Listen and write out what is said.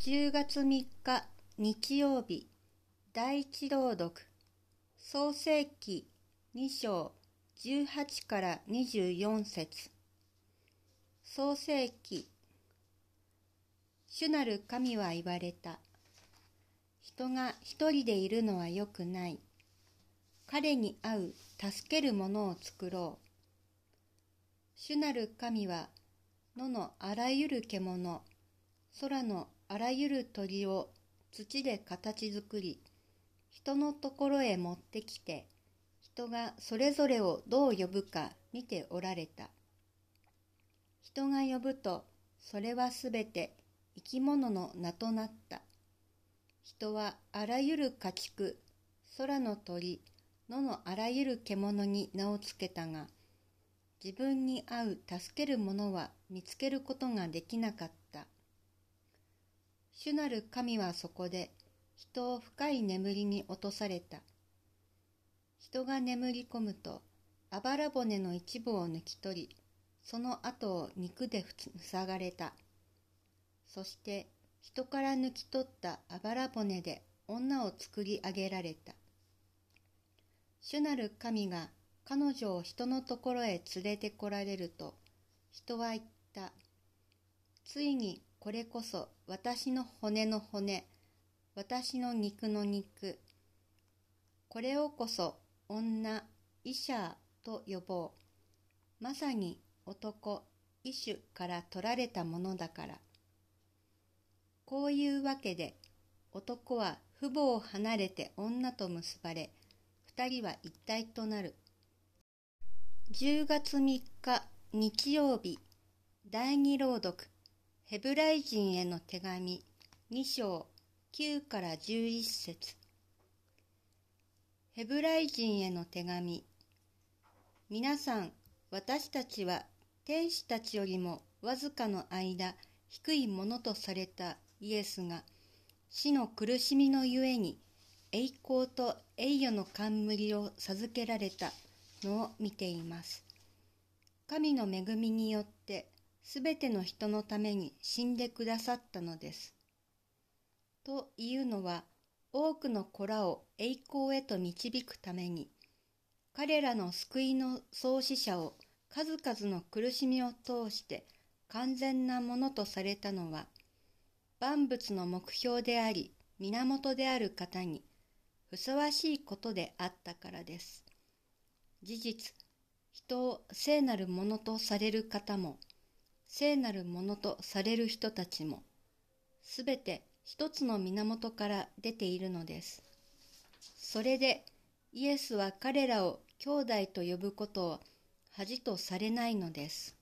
10月3日日曜日第一朗読創世記2章18から24節創世記主なる神は言われた。人が一人でいるのは良くない。彼に会う助けるものを作ろう。主なる神は野のあらゆる獣、空のあらゆる鳥を土で形作り、人のところへ持ってきて、人がそれぞれをどう呼ぶか見ておられた。人が呼ぶと、それはすべて生き物の名となった。人はあらゆる家畜、空の鳥、野のあらゆる獣に名をつけたが、自分に合う助ける者は見つけることができなかった。主なる神はそこで人を深い眠りに落とされた。人が眠り込むと、あばら骨の一部を抜き取り、その後を肉で塞がれた。そして人から抜き取ったあばら骨で女を作り上げられた。主なる神が彼女を人のところへ連れてこられると、人は言った。ついにこれこそ私の骨の骨、私の肉の肉。これをこそ女、医者と呼ぼう。まさに男、医種から取られたものだから。こういうわけで、男は父母を離れて女と結ばれ、二人は一体となる。10月3日日曜日、第二朗読。ヘブライ人への手紙2章9から11節ヘブライ人への手紙皆さん、私たちは天使たちよりもわずかの間低いものとされたイエスが死の苦しみのゆえに栄光と栄誉の冠を授けられたのを見ています。神の恵みによってすべての人のために死んでくださったのです。というのは、多くの子らを栄光へと導くために、彼らの救いの創始者を数々の苦しみを通して完全なものとされたのは、万物の目標であり、源である方に、ふさわしいことであったからです。事実、人を聖なるものとされる方も、聖なるものとされる人たちも、すべて一つの源から出ているのです。それで、イエスは彼らを兄弟と呼ぶことを恥とされないのです。